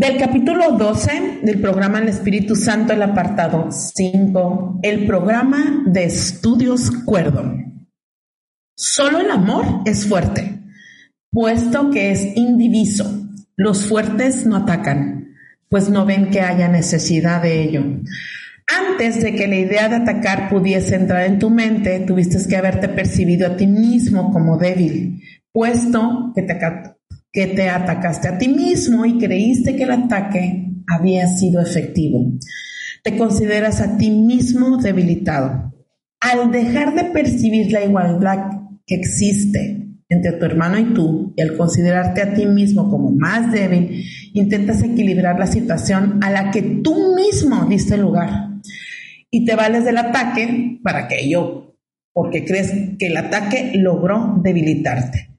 Del capítulo 12 del programa El Espíritu Santo, el apartado 5, el programa de estudios cuerdo. Solo el amor es fuerte, puesto que es indiviso. Los fuertes no atacan, pues no ven que haya necesidad de ello. Antes de que la idea de atacar pudiese entrar en tu mente, tuviste que haberte percibido a ti mismo como débil, puesto que te que te atacaste a ti mismo y creíste que el ataque había sido efectivo. Te consideras a ti mismo debilitado. Al dejar de percibir la igualdad que existe entre tu hermano y tú, y al considerarte a ti mismo como más débil, intentas equilibrar la situación a la que tú mismo diste lugar. Y te vales del ataque para que yo, porque crees que el ataque logró debilitarte.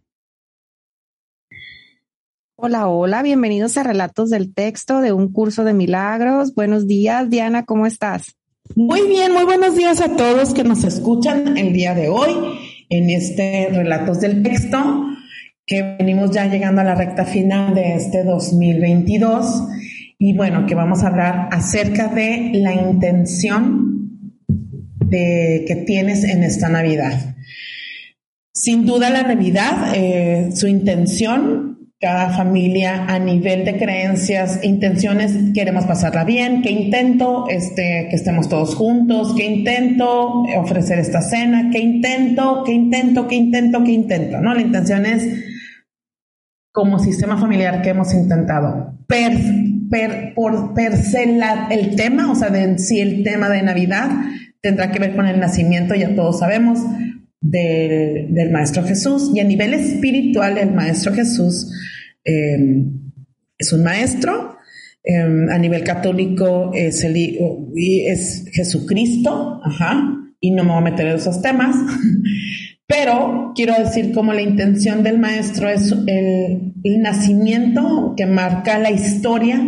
Hola, hola, bienvenidos a Relatos del Texto de un curso de milagros. Buenos días, Diana, ¿cómo estás? Muy bien, muy buenos días a todos que nos escuchan el día de hoy en este Relatos del Texto, que venimos ya llegando a la recta final de este 2022 y bueno, que vamos a hablar acerca de la intención de, que tienes en esta Navidad. Sin duda la Navidad, eh, su intención cada familia a nivel de creencias, intenciones, queremos pasarla bien, que intento este, que estemos todos juntos, que intento ofrecer esta cena, que intento, que intento, que intento, que intento, ¿no? La intención es como sistema familiar que hemos intentado. Per, per, por per se el tema, o sea, de, si el tema de Navidad tendrá que ver con el nacimiento, ya todos sabemos, del, Maestro Jesús. Y a nivel espiritual el Maestro Jesús em, es un maestro, em, a nivel católico es, el, es Jesucristo, ajá, y no me voy a meter en esos temas, pero quiero decir como la intención del maestro es el, nacimiento que marca la historia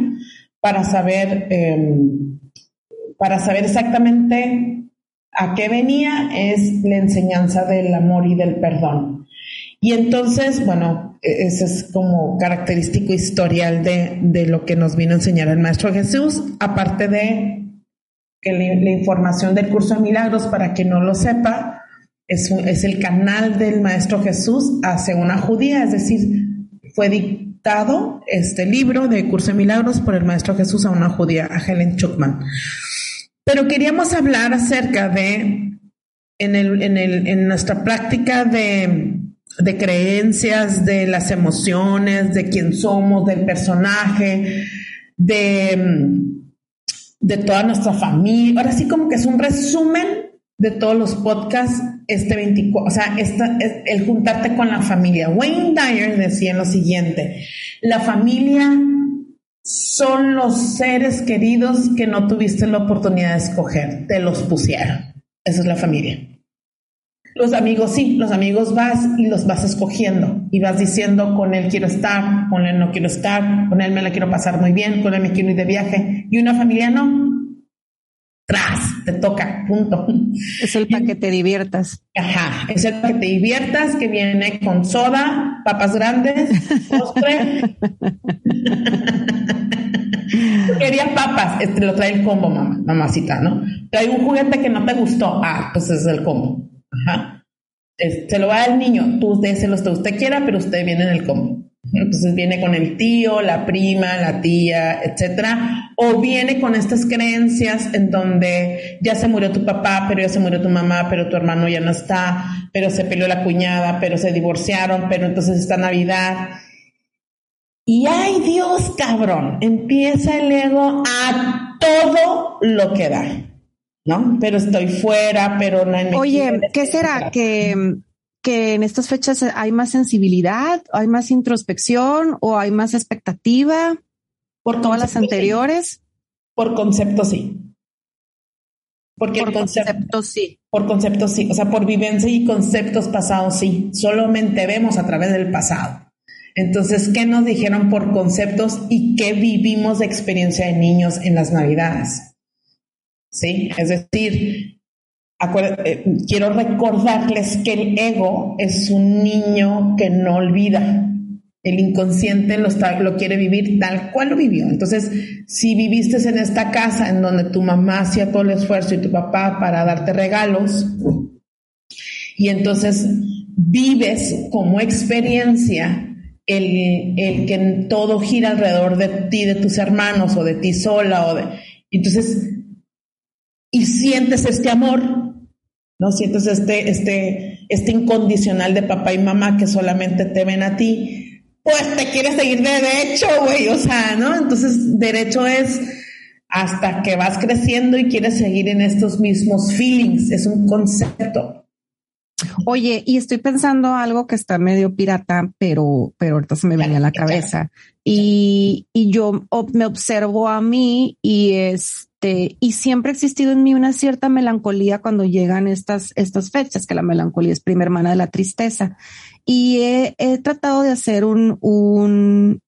para saber, em, para saber exactamente a qué venía es la enseñanza del amor y del perdón. Y entonces, bueno, e-, ese es como característico historial de, lo que nos vino a enseñar el Maestro Jesús, aparte de que la, información del curso de milagros, para quien no lo sepa, es, es el canal del Maestro Jesús hacia una judía, es decir, fue dictado este libro de curso de milagros por el Maestro Jesús a una judía, a Helen Chuckman. Pero queríamos hablar acerca de, en, el, en, el, en nuestra práctica de, de creencias, de las emociones, de quién somos, del personaje, de, de toda nuestra familia. Ahora sí como que es un resumen de todos los podcasts este 24, o sea, esta, el juntarte con la familia. Wayne Dyer decía lo siguiente, la familia son los seres queridos que no tuviste la oportunidad de escoger, te los pusieron. Esa es la familia. Los amigos sí, los amigos vas y los vas escogiendo y vas diciendo con él quiero estar, con él no quiero estar, con él me la quiero pasar muy bien, con él me quiero ir de viaje y una familia no. Tras, te toca, punto. Es el para que te diviertas. Ajá, es el para que te diviertas que viene con soda, papas grandes, postre. Quería papas, este lo trae el combo, mamá, mamacita, ¿no? Trae un juguete que no te gustó, ah, pues es el combo. Ajá. se lo va al niño, tú déselo que usted quiera, pero usted viene en el combo. Entonces viene con el tío, la prima, la tía, etcétera, o viene con estas creencias en donde ya se murió tu papá, pero ya se murió tu mamá, pero tu hermano ya no está, pero se peleó la cuñada, pero se divorciaron, pero entonces está Navidad y ay Dios, cabrón, empieza el ego a todo lo que da, ¿no? Pero estoy fuera, pero no hay... Oye, ¿qué será? Que, que en estas fechas hay más sensibilidad, hay más introspección o hay más expectativa por todas las anteriores. Por concepto, sí. Porque por concepto, sí. Por concepto, sí. O sea, por vivencia y conceptos pasados, sí. Solamente vemos a través del pasado. Entonces, ¿qué nos dijeron por conceptos y qué vivimos de experiencia de niños en las Navidades? Sí, es decir, quiero recordarles que el ego es un niño que no olvida. El inconsciente lo, lo quiere vivir tal cual lo vivió. Entonces, si viviste en esta casa en donde tu mamá hacía todo el esfuerzo y tu papá para darte regalos, y entonces vives como experiencia el, el, que todo gira alrededor de ti, de tus hermanos o de ti sola o de... Entonces, y sientes este amor, ¿no? Sientes este, este, este incondicional de papá y mamá que solamente te ven a ti, pues te quieres seguir de derecho, güey, o sea, ¿no? Entonces, derecho es hasta que vas creciendo y quieres seguir en estos mismos feelings, es un concepto. Oye, y estoy pensando algo que está medio pirata, pero, pero ahorita se me venía a la cabeza. Y, y yo me observo a mí y este, y siempre ha existido en mí una cierta melancolía cuando llegan estas, estas fechas, que la melancolía es prima hermana de la tristeza. Y he, he tratado de hacer un, un,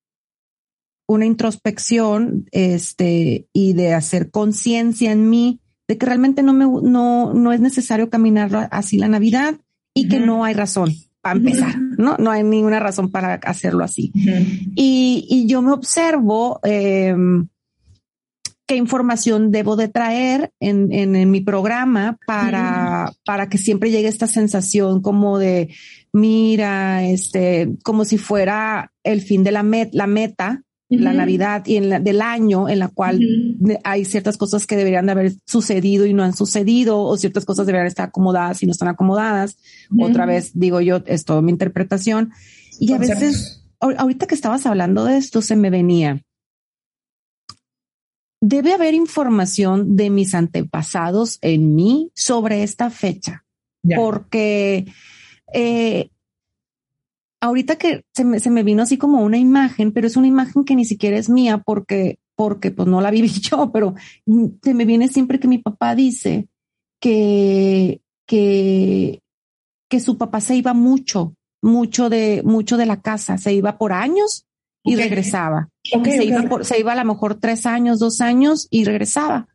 una introspección, este, y de hacer conciencia en mí de que realmente no me, no, no es necesario caminar así la Navidad y que no hay razón para empezar, ¿no? No hay ninguna razón para hacerlo así. y, y, yo me observo em, qué información debo de traer en, en, mi programa para, para que siempre llegue esta sensación como de, mira, este, como si fuera el fin de la, la meta, la Navidad y en la, del año en la cual hay ciertas cosas que deberían de haber sucedido y no han sucedido o ciertas cosas deberían estar acomodadas y no están acomodadas. Otra vez digo yo, es toda mi interpretación. Y a veces, ahorita que estabas hablando de esto, se me venía. Debe haber información de mis antepasados en mí sobre esta fecha, porque eh, ahorita que se me, se me, vino así como una imagen, pero es una imagen que ni siquiera es mía porque, porque pues no la viví yo, pero se me viene siempre que mi papá dice que, que, que su papá se iba mucho, mucho de, mucho de la casa, se iba por años y regresaba. se, Iba por, se iba a lo mejor tres años, dos años y regresaba.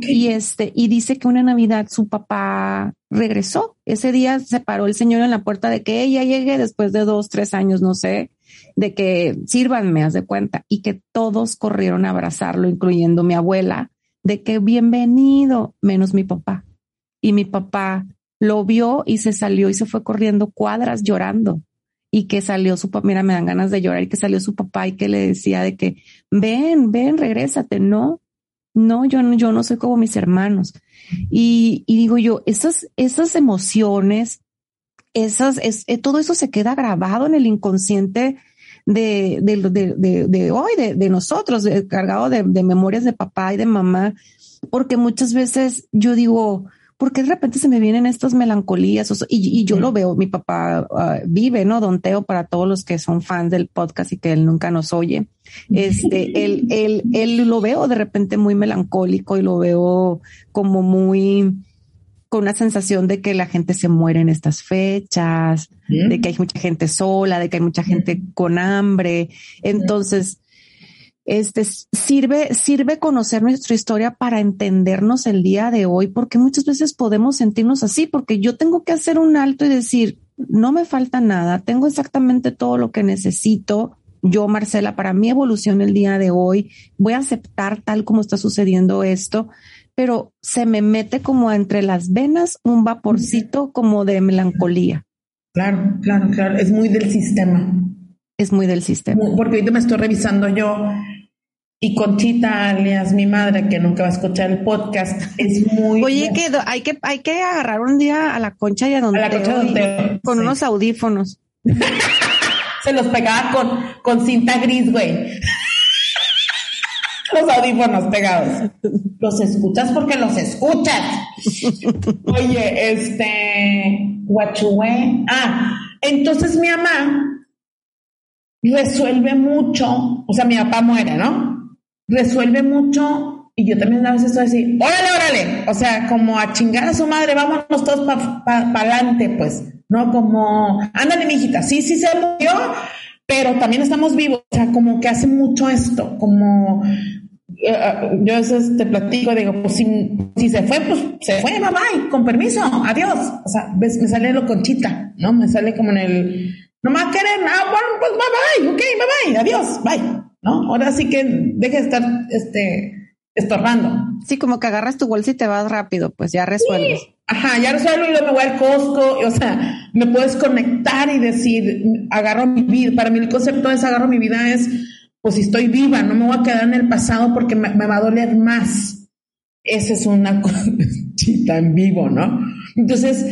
Y este, y dice que una Navidad su papá regresó. Ese día se paró el señor en la puerta de que ella llegue después de dos, tres años, no sé, de que sírvanme, haz de cuenta, y que todos corrieron a abrazarlo, incluyendo mi abuela, de que bienvenido, menos mi papá. Y mi papá lo vio y se salió y se fue corriendo cuadras llorando. Y que salió su papá, mira, me dan ganas de llorar y que salió su papá y que le decía de que ven, ven, regrésate, no, no, yo no, yo no soy como mis hermanos. Y, digo yo, esas, esas emociones, esas, es, eh, todo eso se queda grabado en el inconsciente de, de, de, de, hoy, de, de nosotros, cargado de, de memorias de papá y de mamá, porque muchas veces yo digo, porque de repente se me vienen estas melancolías y, yo lo veo, mi papá ah, vive, ¿no? Don Teo, para todos los que son fans del podcast y que él nunca nos oye, este, él, él, él lo veo de repente muy melancólico y lo veo como muy con una sensación de que la gente se muere en estas fechas, de que hay mucha gente sola, de que hay mucha gente con hambre. Entonces, este sirve, sirve conocer nuestra historia para entendernos el día de hoy, porque muchas veces podemos sentirnos así, porque yo tengo que hacer un alto y decir, no me falta nada, tengo exactamente todo lo que necesito. Yo, Marcela, para mi evolución el día de hoy, voy a aceptar tal como está sucediendo esto, pero se me mete como entre las venas un vaporcito como de melancolía. Claro, claro, claro, es muy del sistema es muy del sistema. Porque ahorita me estoy revisando yo y Conchita, alias mi madre, que nunca va a escuchar el podcast, es muy. Oye, que hay que hay que agarrar un día a la concha y a donde. con unos audífonos. Se los pegaba con, con cinta gris, güey. los audífonos pegados. Los escuchas porque los escuchas. Oye, este, guachué. Ah, entonces mi mamá resuelve mucho, o sea, mi papá muere, ¿no? Resuelve mucho y yo también a veces estoy así, órale, órale, o sea, como a chingar a su madre, vámonos todos para adelante, pues, ¿no? Como, ándale, mijita, sí, sí se murió, pero también estamos vivos, o sea, como que hace mucho esto, como eh, yo a veces te platico, digo, pues si, se fue, pues se fue, bye bye, con permiso, adiós. O sea, ves, me sale lo conchita, ¿no? Me sale como en el, no a querer, ah, bueno, pues bye bye, ok, bye bye, adiós, bye, ¿no? Ahora sí que deje de estar, este, estorbando. Sí, como que agarras tu bolsa y te vas rápido, pues ya resuelves. Ajá, ya resuelvo y luego me voy al Costco, o sea, me puedes conectar y decir, agarro mi vida. Para mí el concepto de agarro mi vida es, pues si estoy viva, no me voy a quedar en el pasado porque me, va a doler más. Esa es una cosita en vivo, ¿no? Entonces,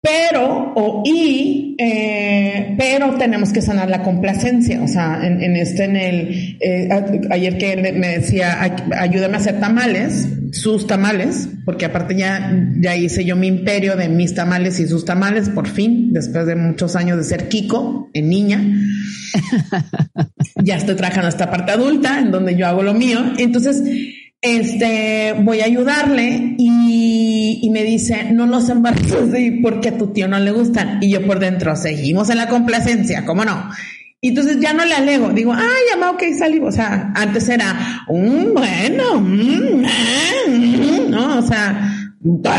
pero, o y, eh, pero tenemos que sanar la complacencia. O sea, en, este, en el, eh, ayer que me decía, ayúdame a hacer tamales, sus tamales, porque aparte ya, ya hice yo mi imperio de mis tamales y sus tamales, por fin, después de muchos años de ser Kiko, en niña. ya estoy trabajando esta parte adulta, en donde yo hago lo mío. Entonces, este, voy a ayudarle y, me dice, no los embarazos de porque a tu tío no le gustan. Y yo por dentro, seguimos en la complacencia, ¿cómo no? Y entonces ya no le alego, digo, ay, ama, ok, salí. O sea, antes era, un bueno, mm, mm, no, o sea,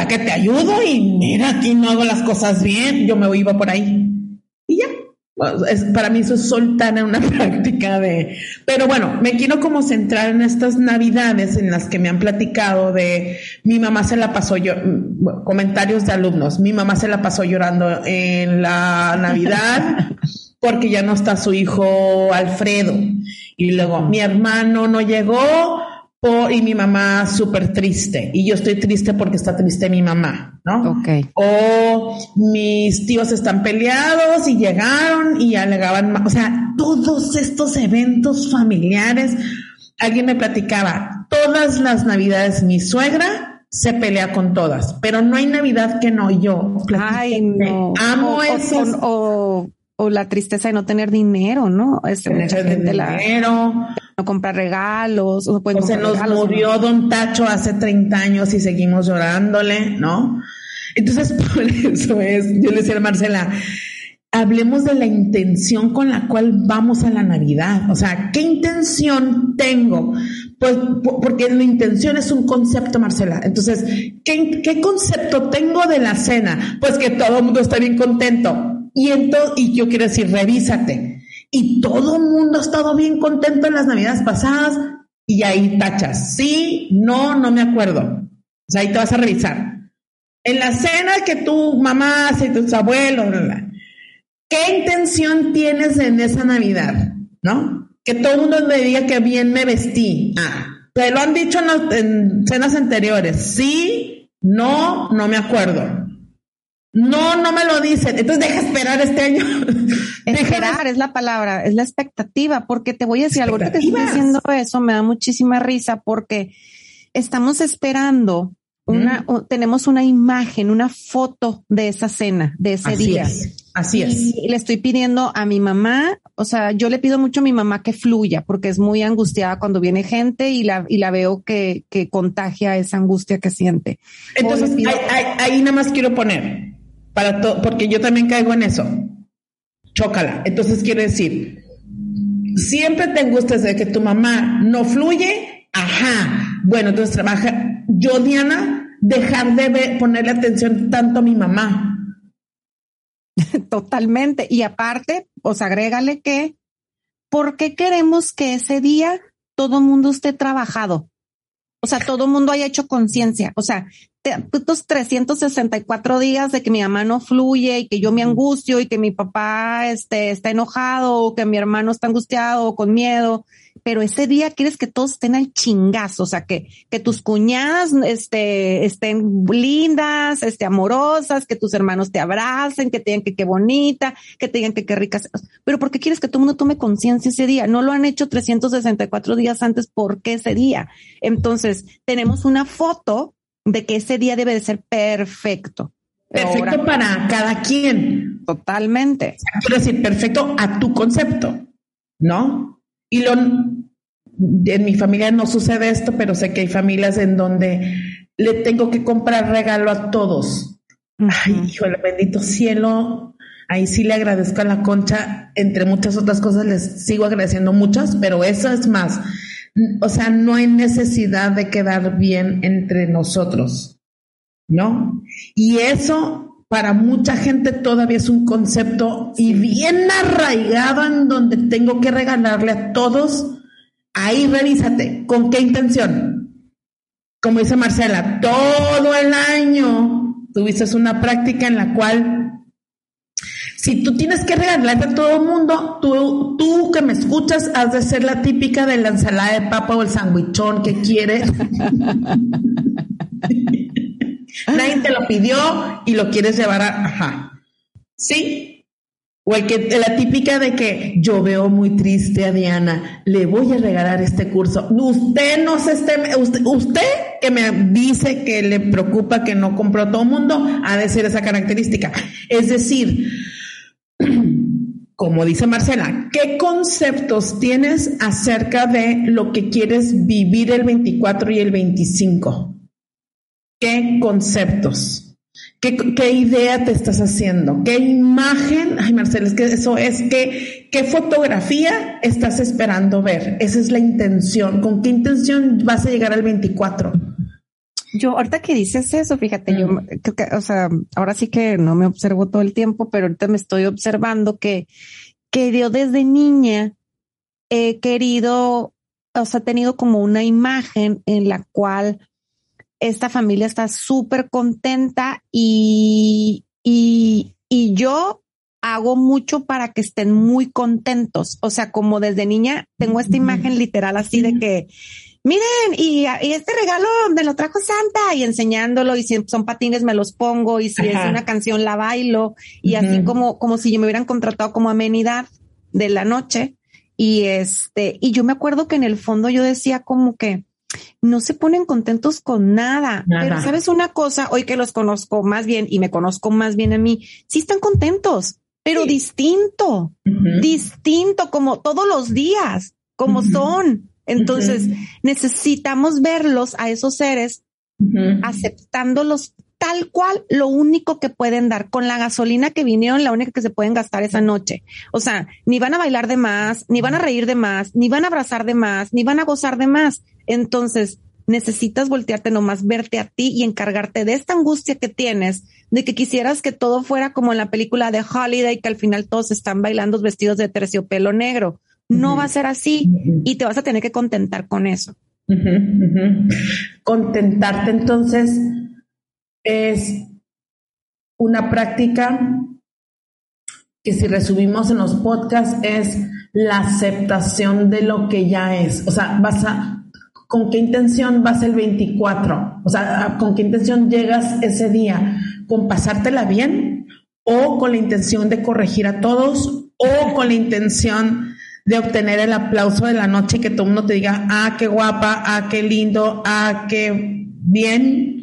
que te ayudo y mira, aquí no hago las cosas bien, yo me iba por ahí. Ya, para mí eso es soltar en una práctica de... Pero bueno, me quiero como centrar en estas navidades en las que me han platicado de mi mamá se la pasó yo comentarios de alumnos, mi mamá se la pasó llorando en la Navidad porque ya no está su hijo Alfredo. Y luego mi hermano no llegó y mi mamá súper triste y yo estoy triste porque está triste mi mamá, ¿no? Ok. O mis tíos están peleados y llegaron y alegaban, o sea, todos estos eventos familiares, alguien me platicaba, todas las navidades mi suegra se pelea con todas, pero no hay navidad que no yo. Ay, no. Amo eso. O, o, la tristeza de no tener dinero, ¿no? Este, mucha gente dinero no comprar regalos. O, o se nos murió Don Tacho hace 30 años y seguimos llorándole, ¿no? Entonces, por eso es, yo le decía a Marcela, hablemos de la intención con la cual vamos a la Navidad. O sea, ¿qué intención tengo? Pues porque la intención es un concepto, Marcela. Entonces, ¿qué, qué concepto tengo de la cena? Pues que todo el mundo está bien contento. Y, entonces, y yo quiero decir, revísate y todo el mundo ha estado bien contento en las navidades pasadas y ahí tachas. Sí, no, no me acuerdo. O sea, ahí te vas a revisar. En la cena que tu mamá hace, tus abuelos, ¿qué intención tienes en esa Navidad? ¿No? Que todo el mundo me diga que bien me vestí. Ah, te lo han dicho en, en cenas anteriores. Sí, no, no me acuerdo. No, no me lo dicen. Entonces deja esperar este año. Esperar es la palabra, es la expectativa, porque te voy a decir algo que te estoy diciendo eso, me da muchísima risa porque estamos esperando una, tenemos una imagen, una foto de esa cena, de ese día. así es. Y le estoy pidiendo a mi mamá, o sea, yo le pido mucho a mi mamá que fluya, porque es muy angustiada cuando viene gente y la, y la veo que, que contagia esa angustia que siente. Entonces, ahí nada más quiero poner, para todo, porque yo también caigo en eso. Chócala. Entonces quiere decir, siempre te angustia de que tu mamá no fluye. Ajá. Bueno, entonces trabaja. Yo, Diana, dejar de ponerle atención tanto a mi mamá. Totalmente. Y aparte, pues agrégale que, ¿por qué queremos que ese día todo mundo esté trabajado? O sea, todo mundo haya hecho conciencia. O sea, estos 364 días de que mi mamá no fluye y que yo me angustio y que mi papá este, está enojado o que mi hermano está angustiado o con miedo, pero ese día quieres que todos estén al chingazo, o sea, que, que tus cuñadas este, estén lindas, este, amorosas, que tus hermanos te abracen, que te digan que qué bonita, que te digan que qué ricas. Pero ¿por qué quieres que todo el mundo tome conciencia ese día? No lo han hecho 364 días antes, ¿por qué ese día? Entonces, tenemos una foto de que ese día debe de ser perfecto. Perfecto para cada quien. Totalmente. Quiero decir, perfecto a tu concepto, ¿no? Y lo, en mi familia no sucede esto, pero sé que hay familias en donde le tengo que comprar regalo a todos. Ay, hijo del bendito cielo. Ahí sí le agradezco a la concha, entre muchas otras cosas les sigo agradeciendo muchas, pero eso es más. O sea, no hay necesidad de quedar bien entre nosotros, ¿no? Y eso para mucha gente todavía es un concepto y bien arraigado en donde tengo que regalarle a todos Ahí revísate, ¿con qué intención? Como dice Marcela, todo el año tuviste una práctica en la cual, si tú tienes que regalarle a todo el mundo, tú, tú que me escuchas, has de ser la típica de la ensalada de papa o el sandwichón que quieres. Nadie te lo pidió y lo quieres llevar a... Ajá. Sí, o el que, la típica de que yo veo muy triste a Diana, le voy a regalar este curso. Usted no se esté, usted, usted que me dice que le preocupa que no compró todo el mundo, ha de ser esa característica. Es decir, como dice Marcela, ¿qué conceptos tienes acerca de lo que quieres vivir el 24 y el 25? ¿Qué conceptos? ¿Qué, idea te estás haciendo? ¿Qué imagen? Ay, Marcelo, es que eso es que, ¿qué fotografía estás esperando ver? Esa es la intención. ¿Con qué intención vas a llegar al 24? Yo, ahorita que dices eso, fíjate, yo creo que, o sea, ahora sí que no me observo todo el tiempo, pero ahorita me estoy observando que, que yo desde niña he querido, o sea, he tenido como una imagen en la cual esta familia está súper contenta y, y, y yo hago mucho para que estén muy contentos. O sea, como desde niña tengo esta imagen literal así de que, miren, y, y, este regalo me lo trajo Santa y enseñándolo y si son patines me los pongo y si es una canción la bailo y así como, como si yo me hubieran contratado como amenidad de la noche. Y este, y yo me acuerdo que en el fondo yo decía como que, no se ponen contentos con nada. Pero sabes una cosa, hoy que los conozco más bien y me conozco más bien a mí, sí están contentos, pero distinto, distinto como todos los días, como son. Entonces necesitamos verlos a esos seres aceptándolos tal cual lo único que pueden dar con la gasolina que vinieron, la única que se pueden gastar esa noche. O sea, ni van a bailar de más, ni van a reír de más, ni van a abrazar de más, ni van a gozar de más. Entonces, necesitas voltearte nomás, verte a ti y encargarte de esta angustia que tienes, de que quisieras que todo fuera como en la película de Holiday, que al final todos están bailando vestidos de terciopelo negro. No va a ser así y te vas a tener que contentar con eso. Contentarte entonces es una práctica que si resumimos en los podcasts es la aceptación de lo que ya es. O sea, vas a, ¿con qué intención vas el 24? O sea, ¿con qué intención llegas ese día? ¿Con pasártela bien? ¿O con la intención de corregir a todos? ¿O con la intención de obtener el aplauso de la noche que todo el mundo te diga, ah, qué guapa, ah, qué lindo, ah, qué bien?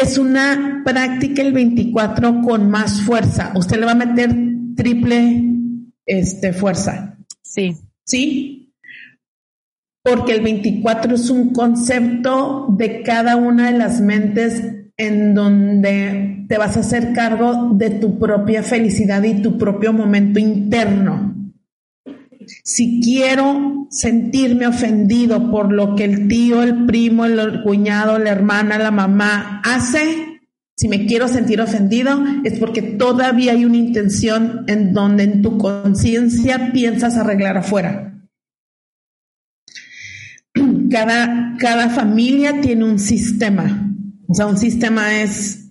es una práctica el 24 con más fuerza. Usted le va a meter triple este, fuerza. Sí. ¿Sí? Porque el 24 es un concepto de cada una de las mentes en donde te vas a hacer cargo de tu propia felicidad y tu propio momento interno. Si quiero sentirme ofendido por lo que el tío, el primo, el cuñado, la hermana, la mamá hace, si me quiero sentir ofendido, es porque todavía hay una intención en donde en tu conciencia piensas arreglar afuera. Cada, cada familia tiene un sistema. O sea, un sistema es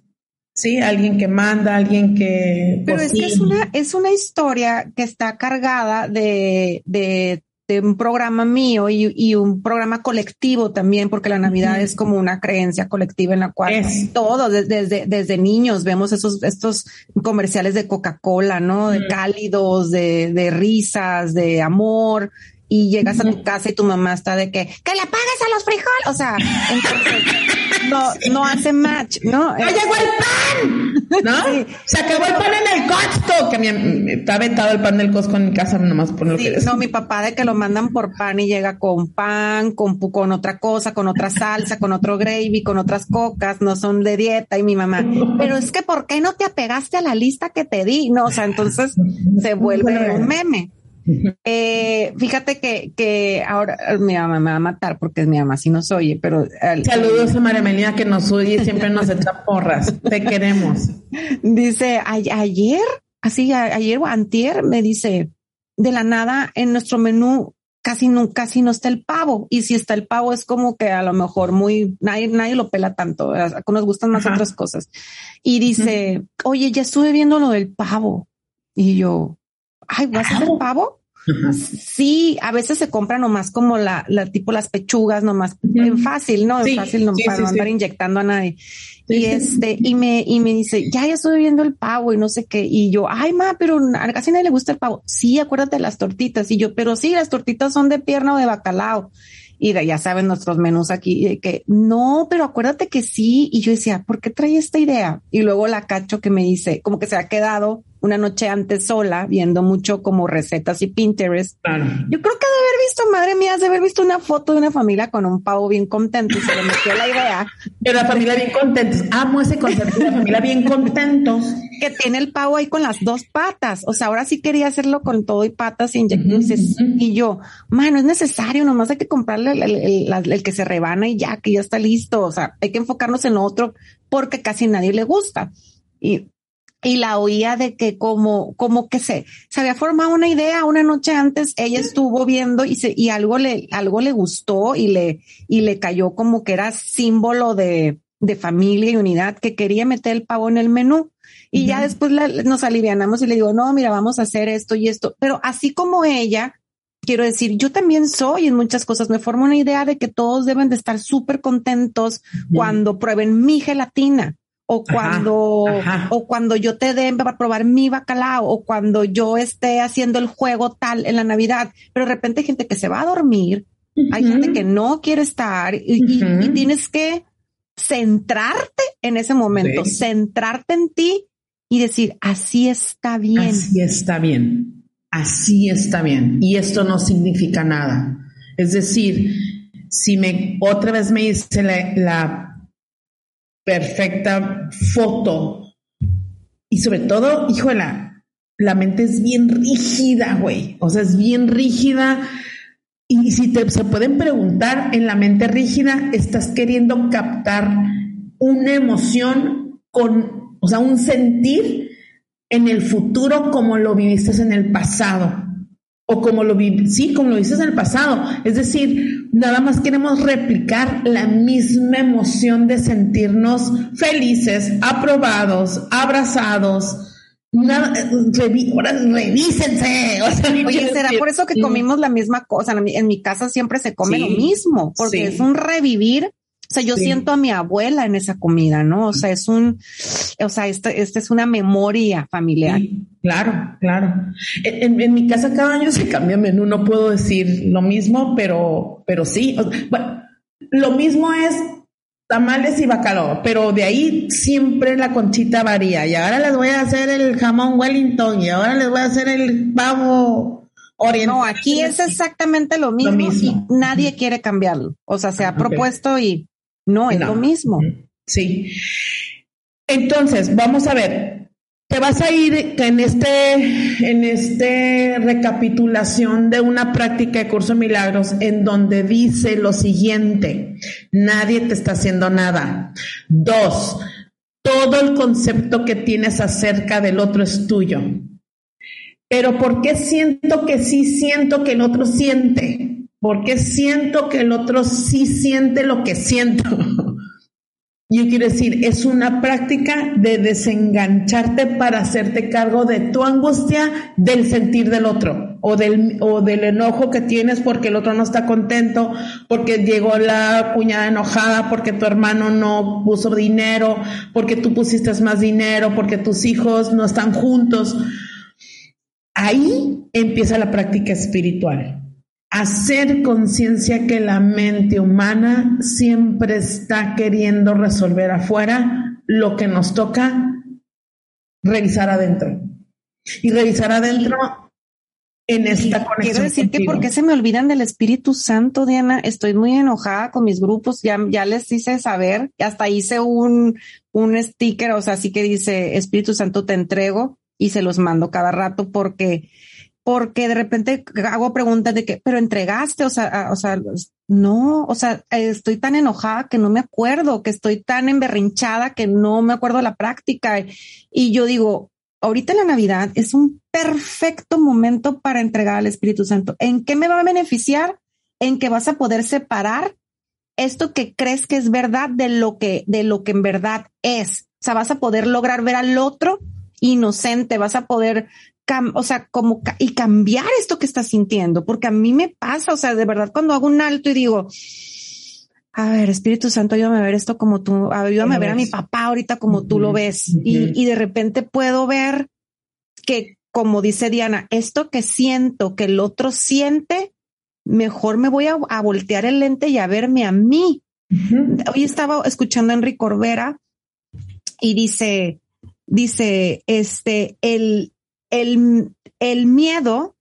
Sí, alguien que manda, alguien que... Pero es que es una, es una historia que está cargada de, de un programa mío y, un programa colectivo también, porque la Navidad es como una creencia colectiva en la cual todos, desde, desde niños, vemos esos, estos comerciales de Coca-Cola, ¿no? De cálidos, de, de risas, de amor, y llegas a tu casa y tu mamá está de que, que le pagues a los frijoles. O sea, entonces no, no hace match, ¿no? ¡Ya llegó el pan! ¿No? Se acabó el pan en el Costco. Que me, está aventado el pan del Costco en mi casa nomás por lo que No, mi papá de que lo mandan por pan y llega con pan, con, con otra cosa, con otra salsa, con otro gravy, con otras cocas, no son de dieta. Y mi mamá, pero es que ¿por qué no te apegaste a la lista que te di? No, o sea, entonces se vuelve un meme. Eh, fíjate que, que ahora mi mamá me va a matar porque mi mamá, si nos oye, pero... Saludos a María Melina que nos oye y siempre nos echa porras. Te queremos. Dice, ayer, así, ayer o antier, me dice, de la nada en nuestro menú casi no, casi no está el pavo. Y si está el pavo es como que a lo mejor muy, nadie, nadie lo pela tanto. Nos gustan más otras cosas. Y dice, oye, ya estuve viendo lo del pavo. Y yo, ay, ¿vas a hacer pavo? Sí, a veces se compra nomás como la, la tipo las pechugas, nomás en fácil, ¿no? En fácil, no para no andar inyectando a nadie. y este, y me, y me dice, ya, ya estoy viendo el pavo y no sé qué. Y yo, ay, ma, pero a casi nadie le gusta el pavo. Sí, acuérdate de las tortitas. Y yo, pero sí, las tortitas son de pierna o de bacalao. Y ya saben nuestros menús aquí, que no, pero acuérdate que sí. Y yo decía, ¿por qué trae esta idea? Y luego la cacho que me dice, como que se ha quedado una noche antes sola, viendo mucho como recetas y Pinterest. Yo creo que de haber visto, madre mía, de haber visto una foto de una familia con un pavo bien contento y se le metió la idea. De una familia bien contentos. Amo ese concepto de una familia bien contentos. Que tiene el pavo ahí con las dos patas. O sea, ahora sí quería hacerlo con todo y patas y Y yo, mano, es necesario, nomás hay que comprarle el, el que se rebana y ya, que ya está listo. O sea, hay que enfocarnos en otro porque casi nadie le gusta. Y y la oía de que como, como que se, se había formado una idea una noche antes, ella estuvo viendo y se, y algo le, algo le gustó y le, y le cayó como que era símbolo de, de familia y unidad que quería meter el pavo en el menú. Y ya después nos alivianamos y le digo, no, mira, vamos a hacer esto y esto. Pero así como ella, quiero decir, yo también soy en muchas cosas. Me formo una idea de que todos deben de estar súper contentos cuando prueben mi gelatina o cuando, o cuando yo te dé para probar mi bacalao, o cuando yo esté haciendo el juego tal en la Navidad, pero de repente hay gente que se va a dormir, hay gente que no quiere estar y, tienes que centrarte en ese momento, centrarte en ti y decir, así está bien. Así está bien, así está bien. Y esto no significa nada. Es decir, si me otra vez me dice la perfecta foto. Y sobre todo, híjole, la mente es bien rígida, güey. O sea, es bien rígida. Y si te, se pueden preguntar, en la mente rígida estás queriendo captar una emoción con, o sea, un sentir en el futuro como lo viviste en el pasado o como lo vi, sí, como lo dices en el pasado. Es decir, nada más queremos replicar la misma emoción de sentirnos felices, aprobados, abrazados. Nada, revísense. Oye, será por eso que comimos la misma cosa. En mi, casa siempre se come lo mismo, porque es un revivir o sea, yo siento a mi abuela en esa comida, ¿no? O sea, es un, o sea, esta, esta es una memoria familiar. claro, claro. En, mi casa cada año se cambia menú, no puedo decir lo mismo, pero, pero sí. bueno, lo mismo es tamales y bacalao, pero de ahí siempre la conchita varía. Y ahora les voy a hacer el jamón Wellington y ahora les voy a hacer el pavo oriental. No, aquí es exactamente lo mismo, y nadie quiere cambiarlo. O sea, se ha propuesto y no es lo mismo. Sí. Entonces, vamos a ver. Te vas a ir en este, en este recapitulación de una práctica de curso de milagros en donde dice lo siguiente: nadie te está haciendo nada. Dos, todo el concepto que tienes acerca del otro es tuyo. Pero ¿por qué siento que sí siento que el otro siente? porque siento que el otro sí siente lo que siento. Yo quiero decir, es una práctica de desengancharte para hacerte cargo de tu angustia, del sentir del otro o del, o del enojo que tienes porque el otro no está contento, porque llegó la cuñada enojada, porque tu hermano no puso dinero, porque tú pusiste más dinero, porque tus hijos no están juntos. Ahí empieza la práctica espiritual hacer conciencia que la mente humana siempre está queriendo resolver afuera lo que nos toca revisar adentro. Y revisar adentro en esta conexión. Quiero decir que por qué se me olvidan del Espíritu Santo, Diana. Estoy muy enojada con mis grupos. Ya, ya les hice saber. Hasta hice un, un sticker, o sea, así que dice Espíritu Santo te entrego y se los mando cada rato porque porque de repente hago preguntas de que, pero entregaste, o sea, o sea, no, o sea, estoy tan enojada que no me acuerdo, que estoy tan emberrinchada que no me acuerdo la práctica. Y yo digo, ahorita la Navidad es un perfecto momento para entregar al Espíritu Santo. ¿En qué me va a beneficiar? En que vas a poder separar esto que crees que es verdad de lo que, de lo que en verdad es. O sea, vas a poder lograr ver al otro inocente, vas a poder o sea, como y cambiar esto que estás sintiendo, porque a mí me pasa, o sea, de verdad cuando hago un alto y digo, a ver, Espíritu Santo, ayúdame a ver esto como tú, ayúdame a ver a mi papá ahorita como tú lo ves. y, y de repente puedo ver que, como dice Diana, esto que siento, que el otro siente, mejor me voy a, voltear el lente y a verme a mí. Hoy estaba escuchando a Enrique Corbera y dice, dice, este, el, el, el miedo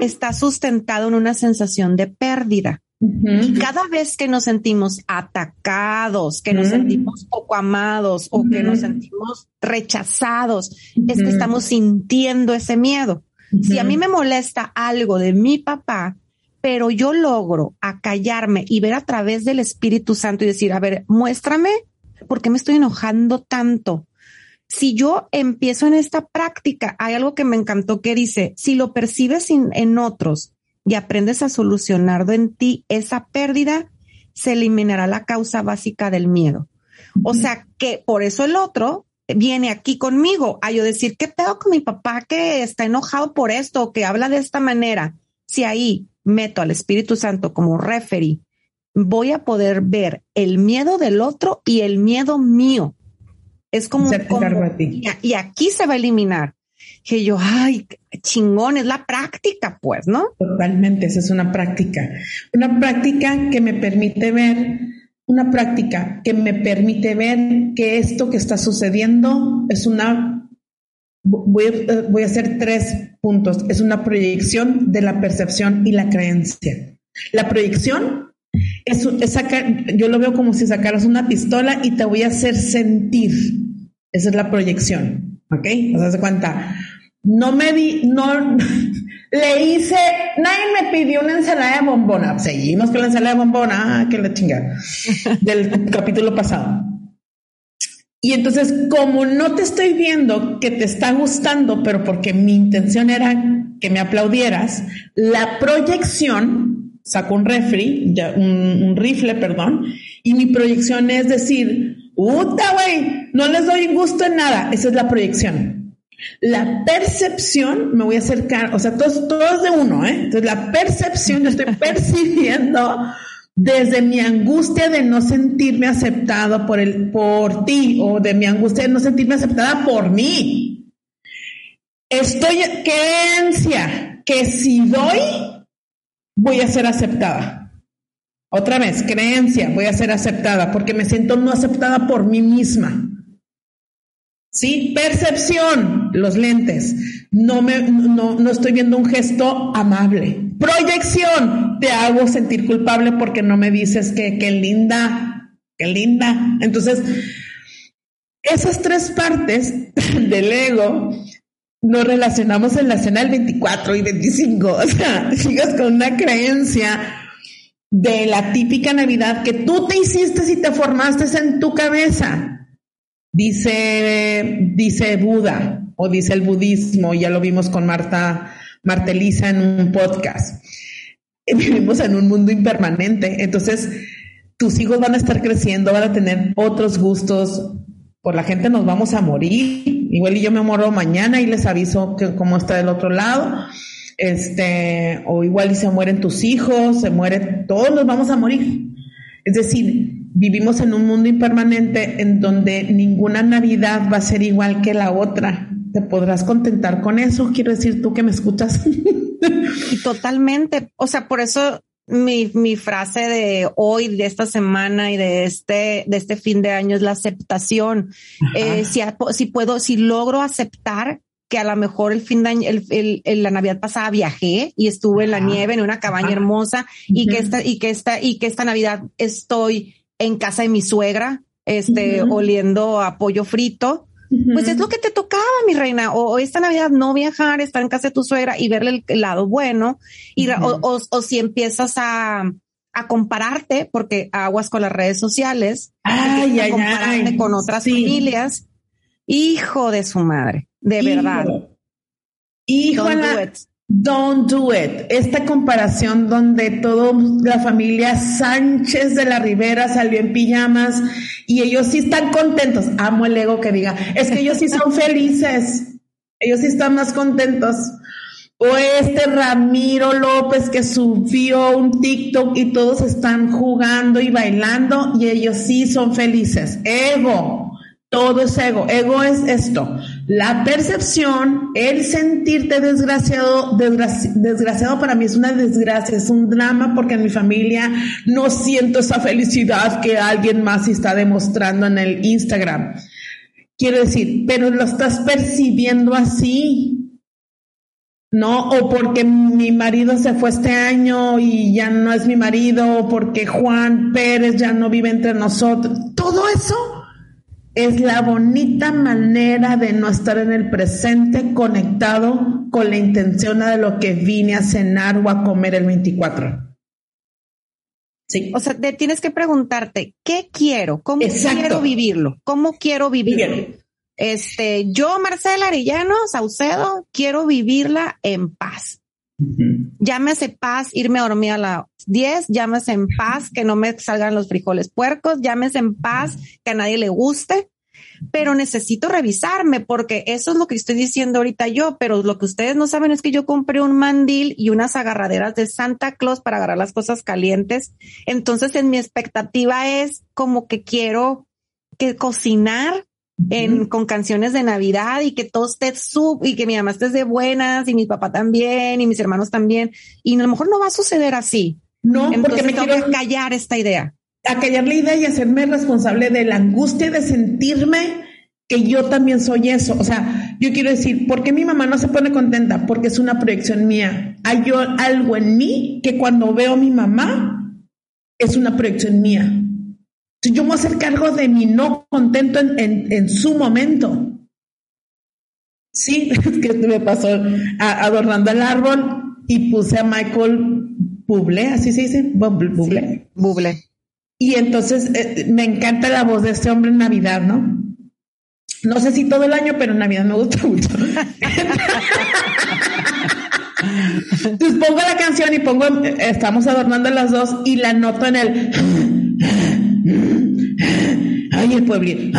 está sustentado en una sensación de pérdida. Y cada vez que nos sentimos atacados, que nos sentimos poco amados o que nos sentimos rechazados, es que estamos sintiendo ese miedo. Si a mí me molesta algo de mi papá, pero yo logro acallarme y ver a través del Espíritu Santo y decir, a ver, muéstrame por qué me estoy enojando tanto si yo empiezo en esta práctica, hay algo que me encantó que dice, si lo percibes en otros y aprendes a solucionarlo en ti, esa pérdida se eliminará la causa básica del miedo. O sea que por eso el otro viene aquí conmigo a yo decir, ¿qué pedo con mi papá que está enojado por esto, que habla de esta manera? Si ahí meto al Espíritu Santo como referee, voy a poder ver el miedo del otro y el miedo mío es como, y, aquí se va a eliminar. Que yo, ay, chingón, es la práctica, pues, ¿no? Totalmente, esa es una práctica. Una práctica que me permite ver, una práctica que me permite ver que esto que está sucediendo es una, voy, eh, voy a hacer tres puntos, es una proyección de la percepción y la creencia. La proyección es, es sacar, yo lo veo como si sacaras una pistola y te voy a hacer sentir esa es la proyección, ¿ok? O sea, se cuenta. No me di, no, le hice, nadie me pidió una ensalada de bombona. Seguimos con la ensalada de bombona, ah, que la chingada, del capítulo pasado. Y entonces, como no te estoy viendo que te está gustando, pero porque mi intención era que me aplaudieras, la proyección, saco un refri, un, un rifle, perdón, y mi proyección es decir, puta, güey, no les doy gusto en nada. Esa es la proyección. La percepción, me voy a acercar, o sea, todos, todos de uno, ¿eh? Entonces, la percepción, yo estoy percibiendo desde mi angustia de no sentirme aceptado por el, por ti, o de mi angustia de no sentirme aceptada por mí. Estoy creencia que si doy, voy a ser aceptada. Otra vez, creencia, voy a ser aceptada porque me siento no aceptada por mí misma. ¿Sí? Percepción, los lentes. No, me, no, no estoy viendo un gesto amable. Proyección, te hago sentir culpable porque no me dices que qué linda, qué linda. Entonces, esas tres partes del ego nos relacionamos en la escena del 24 y 25. O sea, sigas con una creencia de la típica Navidad que tú te hiciste y te formaste en tu cabeza. Dice, dice Buda o dice el budismo, ya lo vimos con Marta, Elisa en un podcast. Vivimos en un mundo impermanente, entonces tus hijos van a estar creciendo, van a tener otros gustos, por la gente nos vamos a morir. Igual y yo me muero mañana y les aviso que cómo está del otro lado. Este, o igual y se mueren tus hijos, se muere, todos nos vamos a morir. Es decir, vivimos en un mundo impermanente en donde ninguna Navidad va a ser igual que la otra. ¿Te podrás contentar con eso? Quiero decir, tú que me escuchas. totalmente. O sea, por eso mi, mi frase de hoy, de esta semana y de este, de este fin de año es la aceptación. Eh, si, si puedo, si logro aceptar que a lo mejor el fin de año, el, el, la Navidad pasada viajé y estuve en la nieve en una cabaña hermosa y que esta, y que esta, y que esta Navidad estoy en casa de mi suegra, este, oliendo a pollo frito pues es lo que te tocaba, mi reina. O, esta Navidad no viajar, estar en casa de tu suegra y verle el, lado bueno. Y, o, si empiezas a, a compararte, porque aguas con las redes sociales, ay, a compararte con otras familias, hijo de su madre, de verdad. Hijo, Don't do it. Esta comparación donde toda la familia Sánchez de la Rivera salió en pijamas y ellos sí están contentos. Amo el ego que diga, es que ellos sí son felices. Ellos sí están más contentos. O este Ramiro López que subió un TikTok y todos están jugando y bailando y ellos sí son felices. Ego. Todo es ego. Ego es esto. La percepción, el sentirte desgraciado, desgraciado para mí es una desgracia, es un drama porque en mi familia no siento esa felicidad que alguien más está demostrando en el Instagram. Quiero decir, pero lo estás percibiendo así. ¿no? O porque mi marido se fue este año y ya no es mi marido, o porque Juan Pérez ya no vive entre nosotros. Todo eso es la bonita manera de no estar en el presente conectado con la intención de lo que vine a cenar o a comer el 24. Sí. O sea, te tienes que preguntarte, ¿qué quiero? ¿Cómo quiero vivirlo? ¿Cómo quiero vivirlo? Este, yo, Marcela Arellano Saucedo, quiero vivirla en paz. Llámese paz, irme a dormir a las 10, llámese en paz, que no me salgan los frijoles puercos, llámese en paz, que a nadie le guste, pero necesito revisarme porque eso es lo que estoy diciendo ahorita yo, pero lo que ustedes no saben es que yo compré un mandil y unas agarraderas de Santa Claus para agarrar las cosas calientes. Entonces, en mi expectativa es como que quiero que cocinar en, con canciones de Navidad y que todo esté sub y que mi mamá esté de buenas y mi papá también y mis hermanos también. Y a lo mejor no va a suceder así. No, porque me tengo quiero callar esta idea. A callar la idea y hacerme responsable de la angustia de sentirme que yo también soy eso. O sea, yo quiero decir, ¿por qué mi mamá no se pone contenta? Porque es una proyección mía. Hay yo algo en mí que cuando veo a mi mamá es una proyección mía yo me voy a hacer cargo de mi no contento en, su momento. Sí, que me pasó adornando el árbol y puse a Michael Bublé, así se dice, Bublé. Bublé. Y entonces eh, me encanta la voz de este hombre en Navidad, ¿no? No sé si todo el año, pero en Navidad me gusta mucho. Entonces pongo la canción y pongo, eh, estamos adornando las dos y la noto en el ay, el pueblito,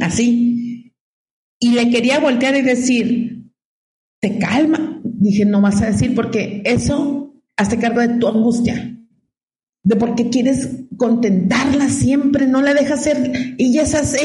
así. Y le quería voltear y decir, te calma. Dije, no vas a decir porque eso hace cargo de tu angustia, de porque quieres contentarla siempre, no la dejas ser y ya es así.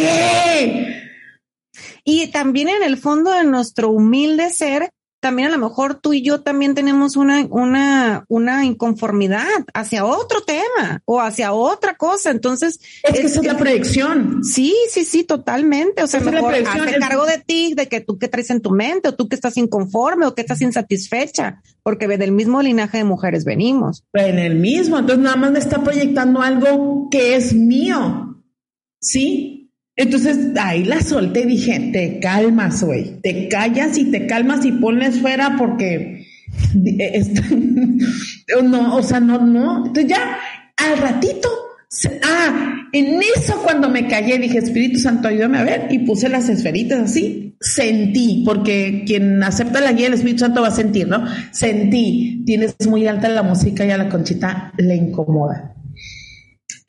Y también en el fondo de nuestro humilde ser, también a lo mejor tú y yo también tenemos una, una, una inconformidad hacia otro tema o hacia otra cosa. Entonces. Es que esa es la proyección. Sí, sí, sí, totalmente. O sea, mejor hazte cargo de ti, de que tú que traes en tu mente o tú que estás inconforme o que estás insatisfecha, porque del mismo linaje de mujeres venimos. En el mismo. Entonces nada más me está proyectando algo que es mío. Sí, entonces ahí la solté y dije, te calmas, güey, te callas y te calmas y pones fuera porque eh, no, o sea, no, no. Entonces ya al ratito, ah, en eso cuando me callé dije, Espíritu Santo, ayúdame a ver y puse las esferitas así, sentí, porque quien acepta la guía del Espíritu Santo va a sentir, ¿no? Sentí, tienes muy alta la música y a la conchita le incomoda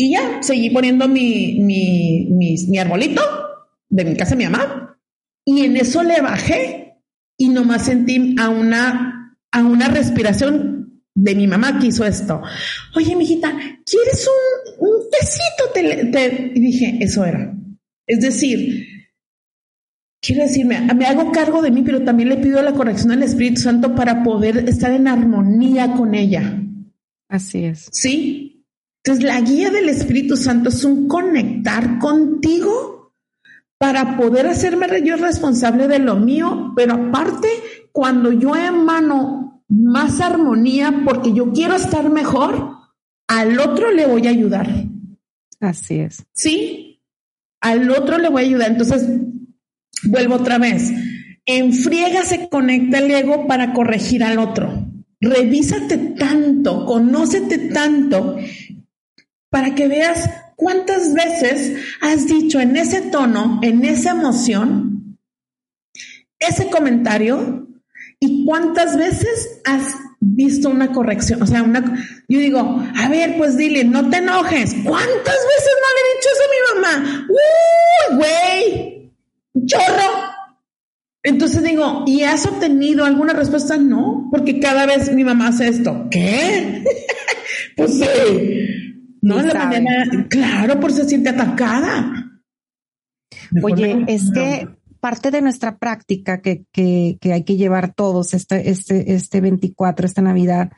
Y ya, seguí poniendo mi, mi, mi, arbolito de mi casa de mi mamá. Y en eso le bajé y nomás sentí a una, a una respiración de mi mamá que hizo esto. Oye, mijita, ¿quieres un, un tecito? y dije, eso era. Es decir, quiero decirme, me hago cargo de mí, pero también le pido la corrección al Espíritu Santo para poder estar en armonía con ella. Así es. Sí. Entonces, la guía del Espíritu Santo es un conectar contigo para poder hacerme yo responsable de lo mío, pero aparte, cuando yo emano más armonía porque yo quiero estar mejor, al otro le voy a ayudar. Así es. Sí, al otro le voy a ayudar. Entonces, vuelvo otra vez. En friega se conecta el ego para corregir al otro. Revísate tanto, conócete tanto para que veas cuántas veces has dicho en ese tono, en esa emoción, ese comentario y cuántas veces has visto una corrección. O sea, una, yo digo, a ver, pues dile, no te enojes. ¿Cuántas veces no le he dicho eso a mi mamá? ¡Uy, güey! chorro. Entonces digo, ¿y has obtenido alguna respuesta? No, porque cada vez mi mamá hace esto. ¿Qué? pues sí. No, la manera, claro, por se siente atacada. Oye, es que parte de nuestra práctica que, que, que, hay que llevar todos este, este, este 24, esta Navidad,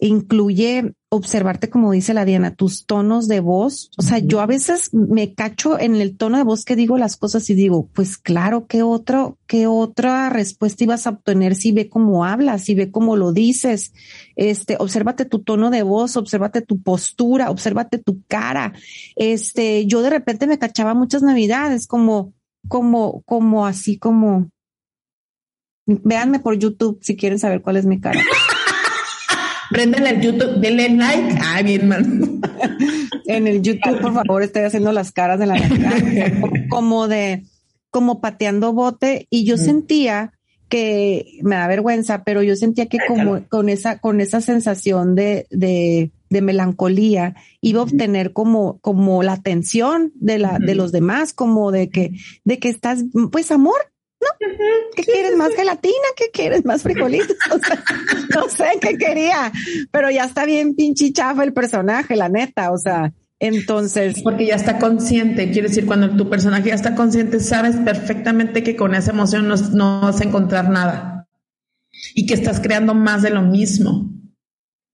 incluye observarte, como dice la Diana, tus tonos de voz. O sea, yo a veces me cacho en el tono de voz que digo las cosas y digo, pues claro, ¿qué otro, qué otra respuesta ibas a obtener si ve cómo hablas, si ve cómo lo dices? Este, obsérvate tu tono de voz, obsérvate tu postura, obsérvate tu cara. Este, yo de repente me cachaba muchas navidades como, como, como así como, véanme por YouTube si quieren saber cuál es mi cara. Prendenle el YouTube, denle like. Ay, bien, man. en el YouTube, por favor, estoy haciendo las caras de la Navidad, como de, como pateando bote. Y yo sentía que me da vergüenza, pero yo sentía que como con esa, con esa sensación de, de, de melancolía iba a obtener como, como la atención de la, de los demás, como de que, de que estás, pues amor, ¿no? ¿Qué quieres? ¿Más gelatina? ¿Qué quieres? ¿Más frijolitos? no sé qué quería, pero ya está bien pinche chafa el personaje, la neta, o sea, entonces. Porque ya está consciente, quiere decir, cuando tu personaje ya está consciente, sabes perfectamente que con esa emoción no, no vas a encontrar nada y que estás creando más de lo mismo.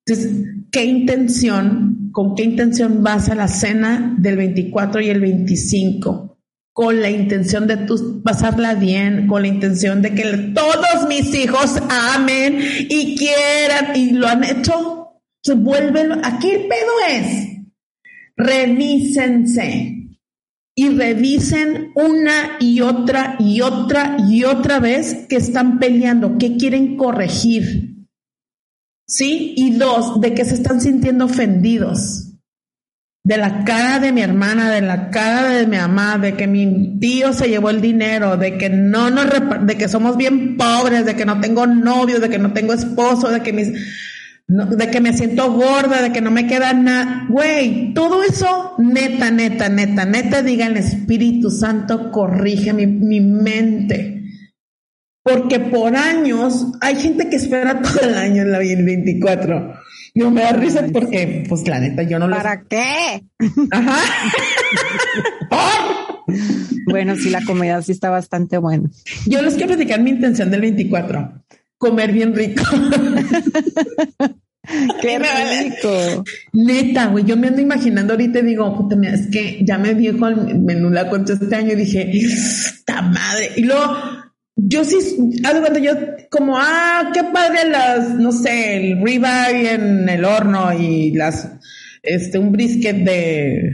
Entonces, ¿qué intención, con qué intención vas a la cena del 24 y el 25? Con la intención de tu pasarla bien, con la intención de que todos mis hijos amen y quieran y lo han hecho, se vuelven, aquí el pedo es, revísense y revisen una y otra y otra y otra vez que están peleando, que quieren corregir. ¿Sí? Y dos, de que se están sintiendo ofendidos de la cara de mi hermana, de la cara de mi mamá, de que mi tío se llevó el dinero, de que no nos de que somos bien pobres, de que no tengo novio, de que no tengo esposo, de que mis de que me siento gorda, de que no me queda nada. Güey, todo eso, neta, neta, neta, neta, diga el Espíritu Santo, corrige mi, mi mente. Porque por años hay gente que espera todo el año en la 24 no me da risa porque, pues la neta, yo no lo. ¿Para qué? Ajá. bueno, sí, la comida sí está bastante buena. Yo les quiero platicar mi intención del 24. Comer bien rico. Qué rico. Neta, güey, yo me ando imaginando ahorita y digo, puta, mira, es que ya me dijo el menú la cuenta este año y dije, esta madre. Y luego yo sí, algo cuando yo, como, ah, qué padre las, no sé, el ribeye en el horno y las, este, un brisket de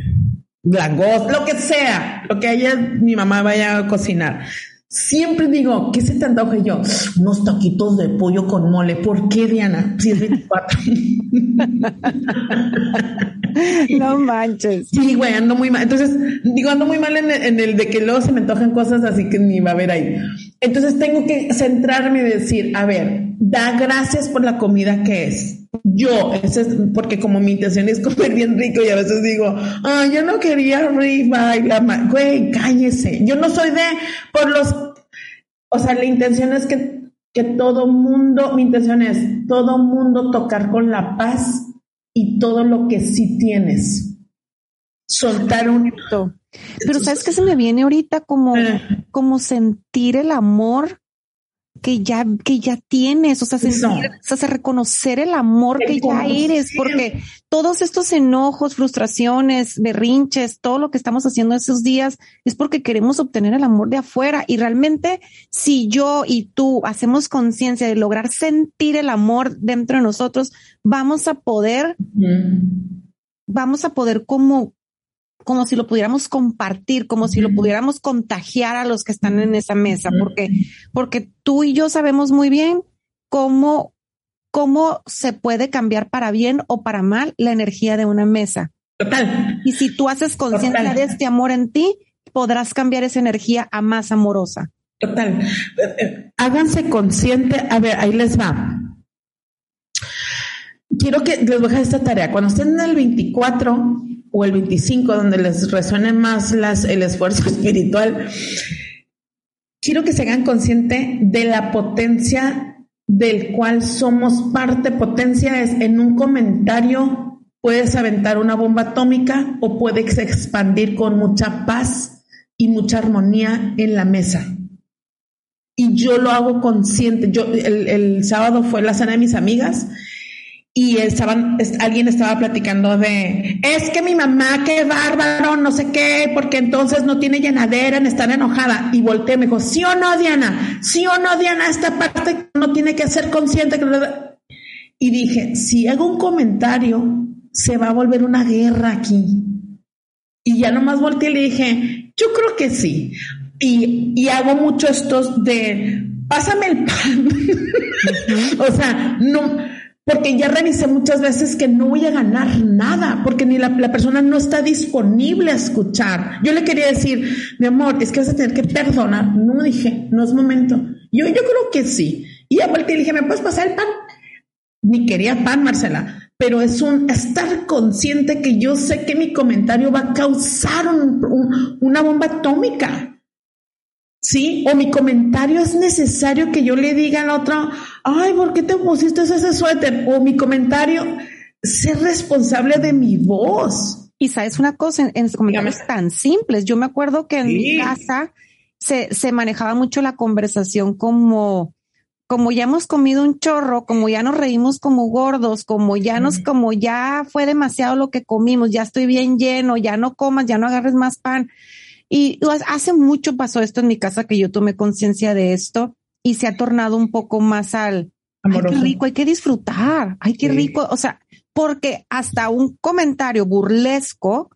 langosta, lo que sea, lo que haya mi mamá vaya a cocinar. Siempre digo, ¿qué se te antoja? yo, unos taquitos de pollo con mole. ¿Por qué, Diana? Si es 24. no manches. Sí, güey, ando muy mal. Entonces, digo, ando muy mal en el, de que luego se me antojan cosas así que ni va a haber ahí. Entonces tengo que centrarme y decir, a ver, da gracias por la comida que es. Yo, es porque como mi intención es comer bien rico y a veces digo, ah, yo no quería la güey, cállese. Yo no soy de, por los, o sea, la intención es que, que todo mundo, mi intención es todo mundo tocar con la paz y todo lo que sí tienes. Soltar un... Pero sabes que se me viene ahorita como, eh. como sentir el amor que ya, que ya tienes, o sea, sentir, o sea, reconocer el amor que ya eres, porque todos estos enojos, frustraciones, berrinches, todo lo que estamos haciendo esos días es porque queremos obtener el amor de afuera. Y realmente, si yo y tú hacemos conciencia de lograr sentir el amor dentro de nosotros, vamos a poder, vamos a poder como como si lo pudiéramos compartir, como si lo pudiéramos contagiar a los que están en esa mesa, porque, porque tú y yo sabemos muy bien cómo, cómo se puede cambiar para bien o para mal la energía de una mesa. Total. Y si tú haces conciencia de este amor en ti, podrás cambiar esa energía a más amorosa. Total. Háganse consciente. A ver, ahí les va. Quiero que les voy a dejar esta tarea. Cuando estén en el 24, o el 25, donde les resuene más el esfuerzo espiritual, quiero que se hagan consciente de la potencia del cual somos parte. Potencia es en un comentario puedes aventar una bomba atómica o puedes expandir con mucha paz y mucha armonía en la mesa. Y yo lo hago consciente. Yo el sábado fue la cena de mis amigas y alguien estaba platicando de, es que mi mamá, qué bárbaro, no sé qué, porque entonces no tiene llenadera, en estar enojada. Y volteé, me dijo, sí o no, Diana, sí o no, Diana, esta parte no tiene que ser consciente. Y dije, si hago un comentario, se va a volver una guerra aquí. Y ya nomás volteé y le dije, yo creo que sí. Y, y hago mucho estos de, pásame el pan. o sea, no porque ya revisé muchas veces que no voy a ganar nada, porque ni la, persona no está disponible a escuchar. Yo le quería decir, mi amor, es que vas a tener que perdonar. No dije, no es momento. Yo, yo creo que sí. Y a vuelta le dije, ¿me puedes pasar el pan? Ni quería pan, Marcela, pero es un estar consciente que yo sé que mi comentario va a causar una bomba atómica. ¿Sí? O mi comentario es necesario que yo le diga al otro, ay, ¿por qué te pusiste ese suéter? O mi comentario, ser responsable de mi voz. Y sabes una cosa, en, en comentarios tan simples. Yo me acuerdo que en mi casa se, se manejaba mucho la conversación como, como ya hemos comido un chorro, como ya nos reímos como gordos, como ya nos, como ya fue demasiado lo que comimos, ya estoy bien lleno, ya no comas, ya no agarres más pan. Y hace mucho pasó esto en mi casa que yo tomé conciencia de esto y se ha tornado un poco más al Ay, qué rico, hay que disfrutar, ay, qué rico. O sea, porque hasta un comentario burlesco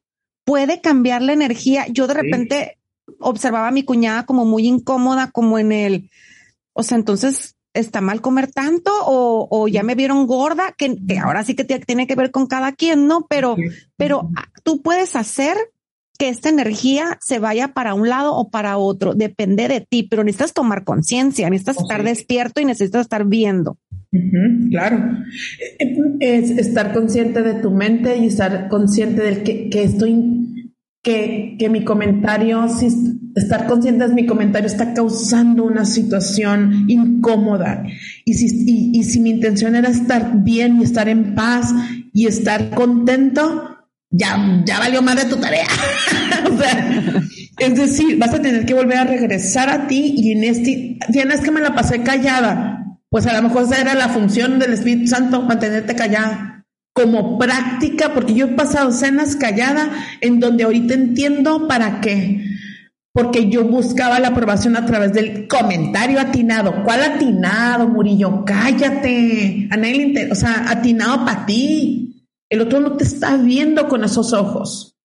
puede cambiar la energía. Yo de repente observaba a mi cuñada como muy incómoda, como en el, o sea, entonces está mal comer tanto o, o ya me vieron gorda, que, que, ahora sí que tiene que ver con cada quien, ¿no? Pero, pero tú puedes hacer que esta energía se vaya para un lado o para otro, depende de ti, pero necesitas tomar conciencia, necesitas estar despierto y necesitas estar viendo. claro, es estar consciente de tu mente y estar consciente del que, que estoy, que, que mi comentario, si estar consciente de mi comentario está causando una situación incómoda. Y si, y si mi intención era estar bien y estar en paz y estar contento, ya, ya valió más de tu tarea. o sea, es decir, vas a tener que volver a regresar a ti y en este, tienes que me la pasé callada. Pues a lo mejor esa era la función del Espíritu Santo, mantenerte callada. Como práctica, porque yo he pasado cenas callada en donde ahorita entiendo para qué. Porque yo buscaba la aprobación a través del comentario atinado. ¿Cuál atinado, Murillo? Cállate. A nadie o sea, atinado para ti el otro no te está viendo con esos ojos.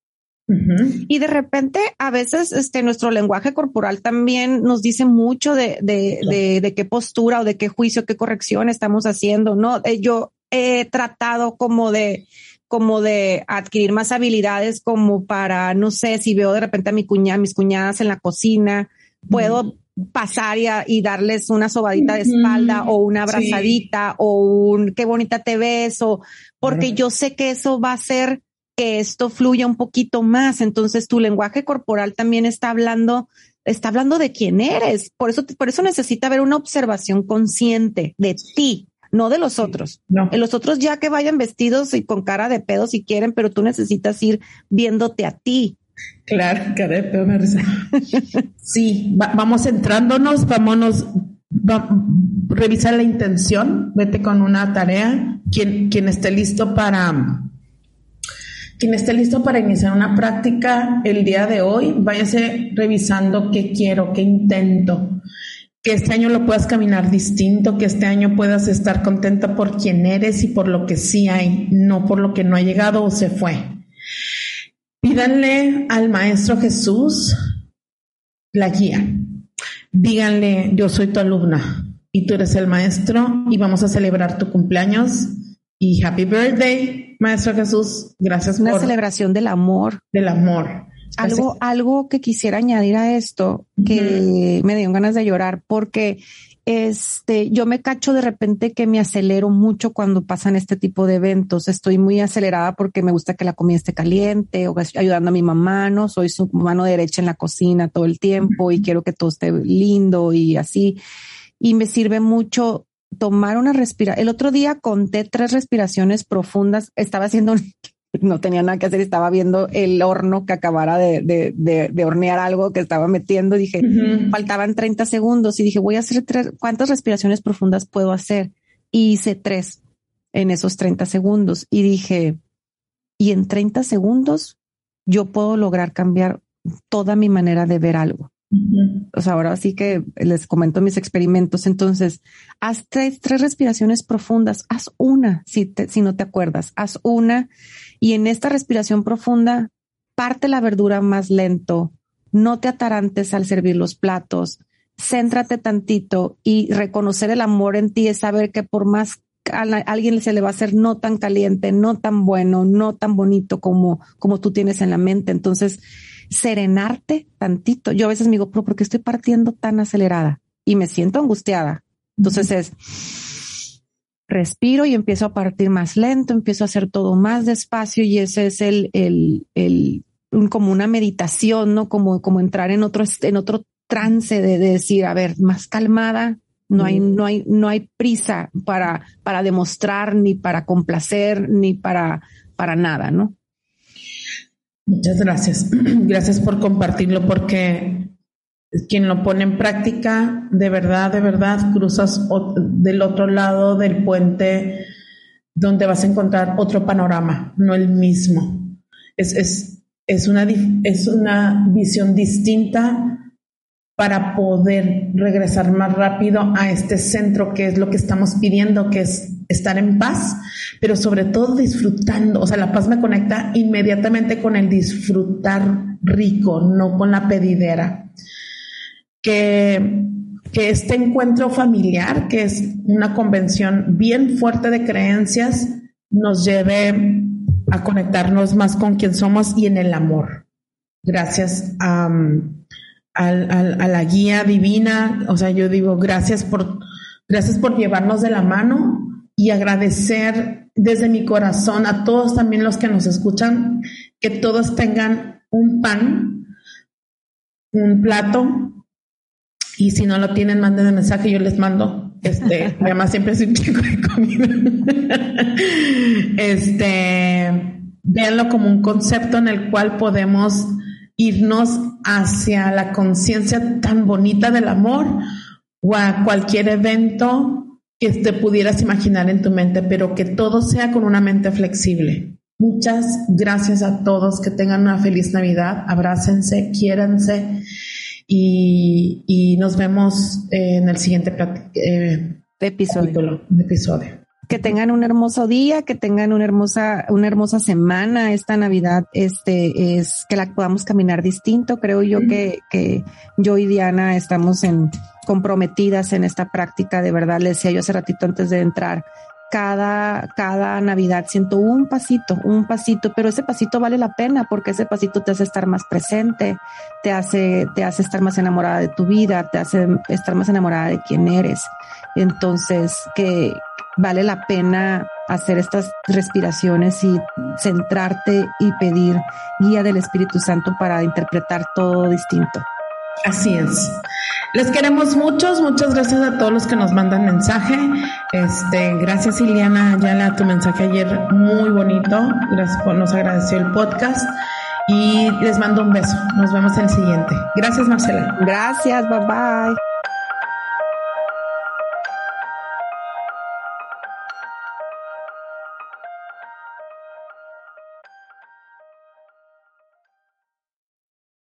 Y de repente, a veces, este, nuestro lenguaje corporal también nos dice mucho de, de, de, qué postura o de qué juicio, qué corrección estamos haciendo, ¿no? Eh, yo he tratado como de, como de adquirir más habilidades como para, no sé, si veo de repente a mi cuñada, mis cuñadas en la cocina, puedo pasar y, darles una sobadita de espalda o una abrazadita o un qué bonita te ves o porque yo sé que eso va a hacer que esto fluya un poquito más. Entonces tu lenguaje corporal también está hablando, está hablando de quién eres. Por eso, por eso necesita haber una observación consciente de ti, no de los otros. No. En los otros ya que vayan vestidos y con cara de pedo si quieren, pero tú necesitas ir viéndote a ti. Claro, risa. sí, vamos entrándonos, vámonos, va, revisa la intención, vete con una tarea. Quien, quien esté listo para quien esté listo para iniciar una práctica el día de hoy, váyase revisando qué quiero, qué intento, que este año lo puedas caminar distinto, que este año puedas estar contenta por quien eres y por lo que sí hay, no por lo que no ha llegado o se fue. Pídanle al Maestro Jesús la guía. Díganle, yo soy tu alumna y tú eres el maestro y vamos a celebrar tu cumpleaños y happy birthday, Maestro Jesús. Gracias Una celebración del amor. Del amor. Algo, algo que quisiera añadir a esto, que me dio ganas de llorar, porque este, yo me cacho de repente que me acelero mucho cuando pasan este tipo de eventos. Estoy muy acelerada porque me gusta que la comida esté caliente o ayudando a mi mamá, ¿no? Soy su mano derecha en la cocina todo el tiempo y quiero que todo esté lindo y así. Y me sirve mucho tomar una respiración. El otro día conté tres respiraciones profundas. Estaba haciendo, no tenía nada que hacer, estaba viendo el horno que acabara de, de, de, hornear algo que estaba metiendo. Dije, faltaban 30 segundos y dije, voy a hacer tres, ¿cuántas respiraciones profundas puedo hacer? Y hice tres en esos 30 segundos y dije, y en 30 segundos yo puedo lograr cambiar toda mi manera de ver algo. O sea, ahora sí que les comento mis experimentos. Entonces, haz tres, respiraciones profundas. Haz una, si, si no te acuerdas. Haz una y en esta respiración profunda, parte la verdura más lento. No te atarantes al servir los platos. Céntrate tantito y reconocer el amor en ti es saber que por más a, alguien se le va a hacer no tan caliente, no tan bueno, no tan bonito como, como tú tienes en la mente. Entonces, serenarte tantito. Yo a veces me digo, pero ¿por qué estoy partiendo tan acelerada? Y me siento angustiada. Entonces es, respiro y empiezo a partir más lento, empiezo a hacer todo más despacio y ese es el, el, el, como una meditación, ¿no? Como, como entrar en otro, en otro trance de, decir, a ver, más calmada, no hay, no hay, no hay prisa para, para demostrar, ni para complacer, ni para, para nada, ¿no? Muchas gracias. Gracias por compartirlo porque quien lo pone en práctica, de verdad, de verdad, cruzas del otro lado del puente donde vas a encontrar otro panorama, no el mismo. Es, es, es, una, es una visión distinta para poder regresar más rápido a este centro que es lo que estamos pidiendo, que es estar en paz, pero sobre todo disfrutando. O sea, la paz me conecta inmediatamente con el disfrutar rico, no con la pedidera. Que, este encuentro familiar, que es una convención bien fuerte de creencias, nos lleve a conectarnos más con quien somos y en el amor. Gracias a, a la guía divina. O sea, yo digo, gracias por, gracias por llevarnos de la mano y agradecer desde mi corazón a todos también los que nos escuchan, que todos tengan un pan, un plato, y si no lo tienen, manden el mensaje, yo les mando. Este, además siempre es un chico de comida. este, véanlo como un concepto en el cual podemos irnos hacia la conciencia tan bonita del amor o a cualquier evento que te pudieras imaginar en tu mente, pero que todo sea con una mente flexible. Muchas gracias a todos, que tengan una feliz Navidad, abrácense, quiéranse y, nos vemos en el siguiente eh, episodio. episodio. Que tengan un hermoso día, que tengan una hermosa, una hermosa semana. Esta Navidad, este, es que la podamos caminar distinto. Creo yo que, que yo y Diana estamos en, comprometidas en esta práctica, de verdad, le decía yo hace ratito antes de entrar, cada, cada Navidad siento un pasito, un pasito, pero ese pasito vale la pena porque ese pasito te hace estar más presente, te hace, te hace estar más enamorada de tu vida, te hace estar más enamorada de quién eres. Entonces, que vale la pena hacer estas respiraciones y centrarte y pedir guía del Espíritu Santo para interpretar todo distinto. Así es. Les queremos muchos, muchas gracias a todos los que nos mandan mensaje. Este, gracias Iliana Ayala, tu mensaje ayer muy bonito. Nos agradeció el podcast y les mando un beso. Nos vemos en el siguiente. Gracias Marcela. Gracias, bye bye.